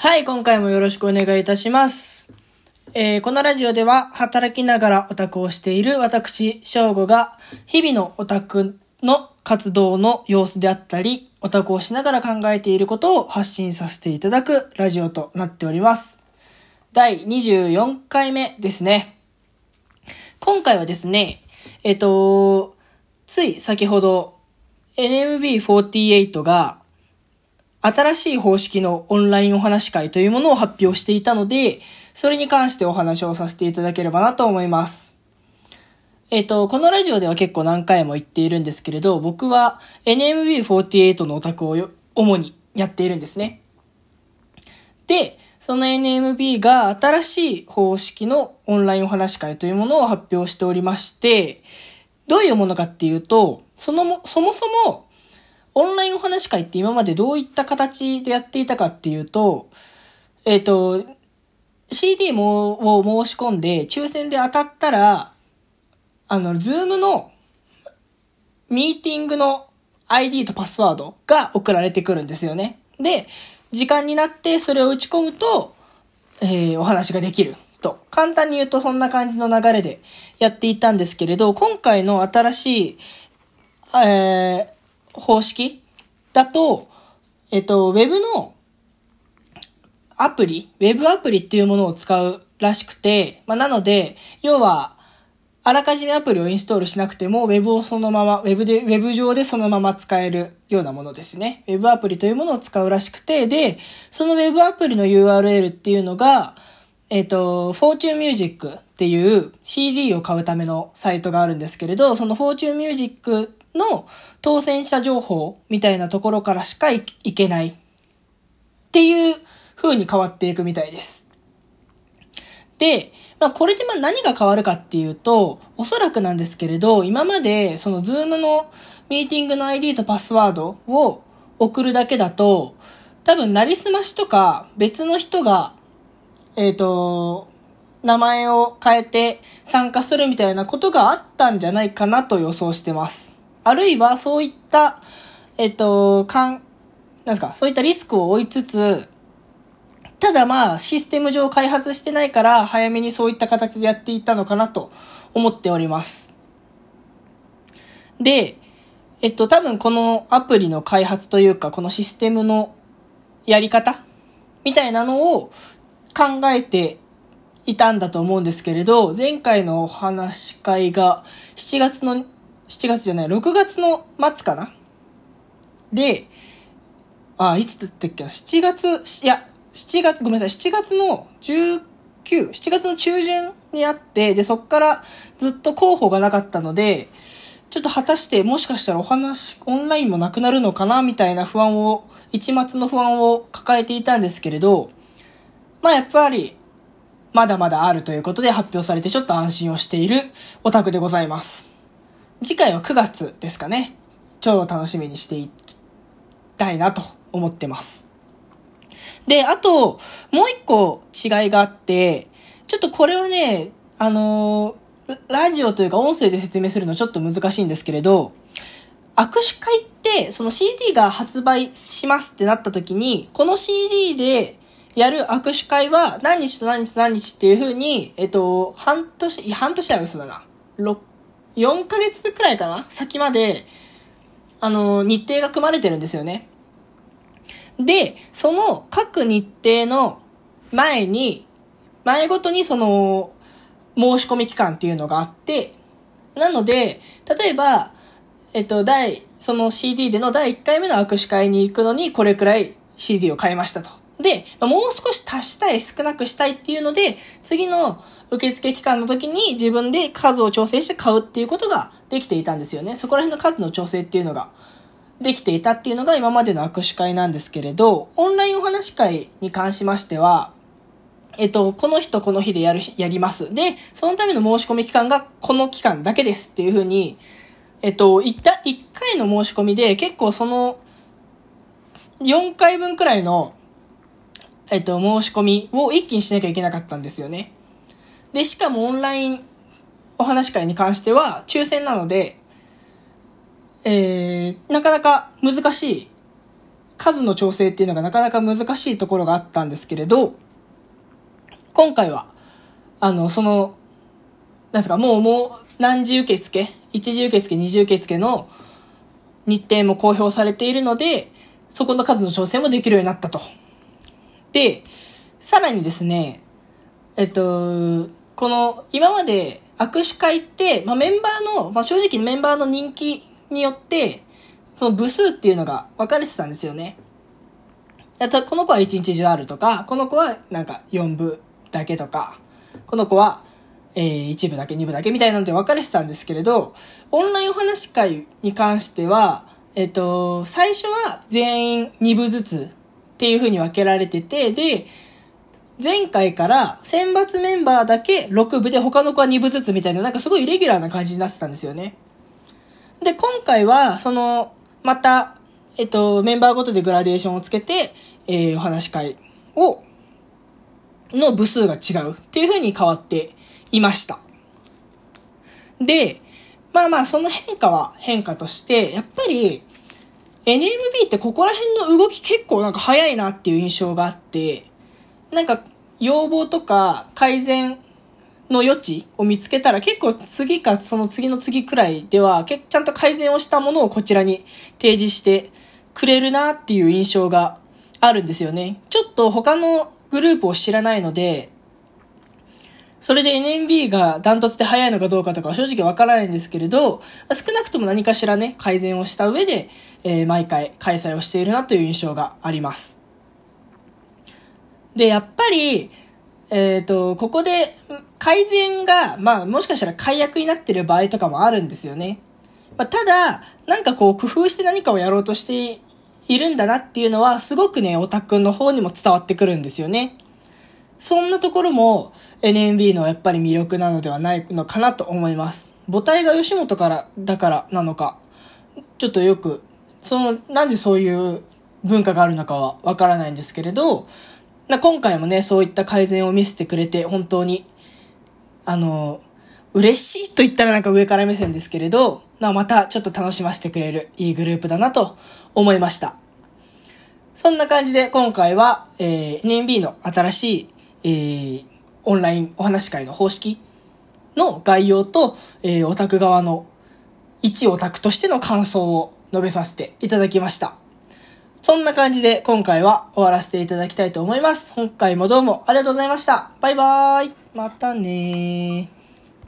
はい、今回もよろしくお願いいたします。えーこのラジオでは、働きながらオタクをしている私、翔吾が、日々のオタクの活動の様子であったり、オタクをしながら考えていることを発信させていただくラジオとなっております。第24回目ですね。今回はですね、えっ、と、つい先ほど、NMB48 が、新しい方式のオンラインお話会というものを発表していたので、それに関してお話をさせていただければなと思います。えっ、と、このラジオでは結構何回も言っているんですけれど、僕は NMB48 のオタクを主にやっているんですね。で、その NMB が新しい方式のオンラインお話会というものを発表しておりまして、どういうものかっていうと、そのも、そもそも、オンラインお話会って今までどういった形でやっていたかっていうと、えっ、と、CD もを申し込んで抽選で当たったら、あの、 Zoom のミーティングの ID とパスワードが送られてくるんですよね。で、時間になってそれを打ち込むと、えーお話ができると。簡単に言うとそんな感じの流れでやっていたんですけれど、今回の新しい、えー方式？だと、えっと、ウェブのアプリ、ウェブアプリっていうものを使うらしくて、まあ、なので、要は、あらかじめアプリをインストールしなくても、ウェブをそのまま、ウェブで、ウェブ上でそのまま使えるようなものですね。ウェブアプリというものを使うらしくて、で、そのウェブアプリの URL っていうのが、えっ、と、Fortune Music っていう CD を買うためのサイトがあるんですけれど、その Fortune Music の当選者情報みたいなところからしかいけないっていう風に変わっていくみたいです。で、まあこれでま何が変わるかっていうと、おそらくなんですけれど、今までそのズームのミーティングの ID とパスワードを送るだけだと、多分なりすましとか別の人が、えっ、と、名前を変えて参加するみたいなことがあったんじゃないかなと予想してます。あるいはそういった、えっ、と、かん、なんですか、そういったリスクを負いつつ、ただまあ、システム上開発してないから、早めにそういった形でやっていたのかなと思っております。で、えっと、多分このアプリの開発というか、このシステムのやり方みたいなのを考えていたんだと思うんですけれど、前回のお話し会が7月の、7月じゃない、6月の末かな？で、あ、いつだったっけな ?7 月、いや、7月、ごめんなさい、7月の19、7月の中旬にあって、で、そっからずっと候補がなかったので、ちょっと果たしてもしかしたらお話、オンラインもなくなるのかな？みたいな不安を、一末の不安を抱えていたんですけれど、まあやっぱり、まだまだあるということで発表されてちょっと安心をしているオタクでございます。次回は9月ですかね。超楽しみにしていきたいなと思ってます。で、あと、もう一個違いがあって、ちょっとこれはね、あのーラジオというか音声で説明するのちょっと難しいんですけれど、握手会って、その CD が発売しますってなった時に、この CD でやる握手会は何日と何日と何日っていう風に、えっと、半年、半年は嘘だな。6 4ヶ月くらいかな？先まで、あの、日程が組まれてるんですよね。で、その各日程の前に、前ごとにその、申し込み期間っていうのがあって、なので、例えば、えっと、第、その CD での第1回目の握手会に行くのに、これくらい CD を買いましたと。で、もう少し足したい、少なくしたいっていうので、次の受付期間の時に自分で数を調整して買うっていうことができていたんですよね。そこら辺の数の調整っていうのができていたっていうのが今までの握手会なんですけれど、オンラインお話会に関しましては、えっと、この人この日でやる、やります。で、そのための申し込み期間がこの期間だけですっていうふうに、えっと、一た一回の申し込みで結構その、4回分くらいの、えっと、申し込みを一気にしなきゃいけなかったんですよね。で、しかもオンラインお話会に関しては抽選なので、えー、なかなか難しい数の調整っていうのがなかなか難しいところがあったんですけれど、今回は、あの、その、なんですか、もうもう何時受付、一時受付、二次受付の日程も公表されているので、そこの数の調整もできるようになったと。で、さらにですね、えっと、この、今まで握手会って、まあ、メンバーの、まあ、正直メンバーの人気によって、その部数っていうのが分かれてたんですよね。この子は一日中あるとか、この子はなんか4部だけとか、この子は、えー、1部だけ2部だけみたいなので分かれてたんですけれど、オンラインお話会に関しては、えっ、と、最初は全員2部ずつっていう風に分けられてて、で、前回から選抜メンバーだけ6部で他の子は2部ずつみたいな、なんかすごいイレギュラーな感じになってたんですよね。で、今回は、その、また、えっと、メンバーごとでグラデーションをつけて、えー、お話し会を、の部数が違うっていう風に変わっていました。で、まあまあ、その変化は変化として、やっぱり、NMB ってここら辺の動き結構なんか早いなっていう印象があって、なんか要望とか改善の余地を見つけたら結構次かその次の次くらいではちゃんと改善をしたものをこちらに提示してくれるなっていう印象があるんですよね。ちょっと他のグループを知らないので、それで NMB がダントツで早いのかどうかとかは正直わからないんですけれど、少なくとも何かしらね、改善をした上で、えー、毎回開催をしているなという印象があります。で、やっぱり、えっ、ー、と、ここで改善が、まあもしかしたら解約になっている場合とかもあるんですよね。まあ、ただ、なんかこう工夫して何かをやろうとしているんだなっていうのは、すごくね、オタクの方にも伝わってくるんですよね。そんなところも NMB のやっぱり魅力なのではないのかなと思います。母体が吉本からだからなのか、ちょっとよく、その、なんでそういう文化があるのかはわからないんですけれど、今回もね、そういった改善を見せてくれて、本当に、あの、嬉しいと言ったらなんか上から目線ですけれど、またちょっと楽しませてくれるいいグループだなと思いました。そんな感じで今回は、えー、NMB の新しいえー、オンラインお話会の方式の概要と、えー、オタク側の一オタクとしての感想を述べさせていただきました。そんな感じで今回は終わらせていただきたいと思います。今回もどうもありがとうございました。バイバーイ。またねー。